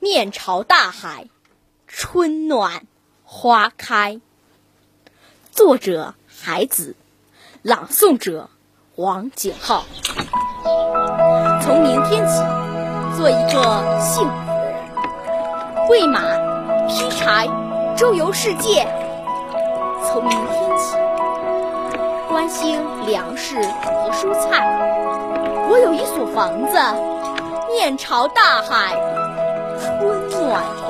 面朝大海，春暖花开。作者：海子，朗诵者：王景浩。从明天起，做一个幸福的人，喂马，劈柴，周游世界。从明天起，关心粮食和蔬菜。我有一所房子，面朝大海。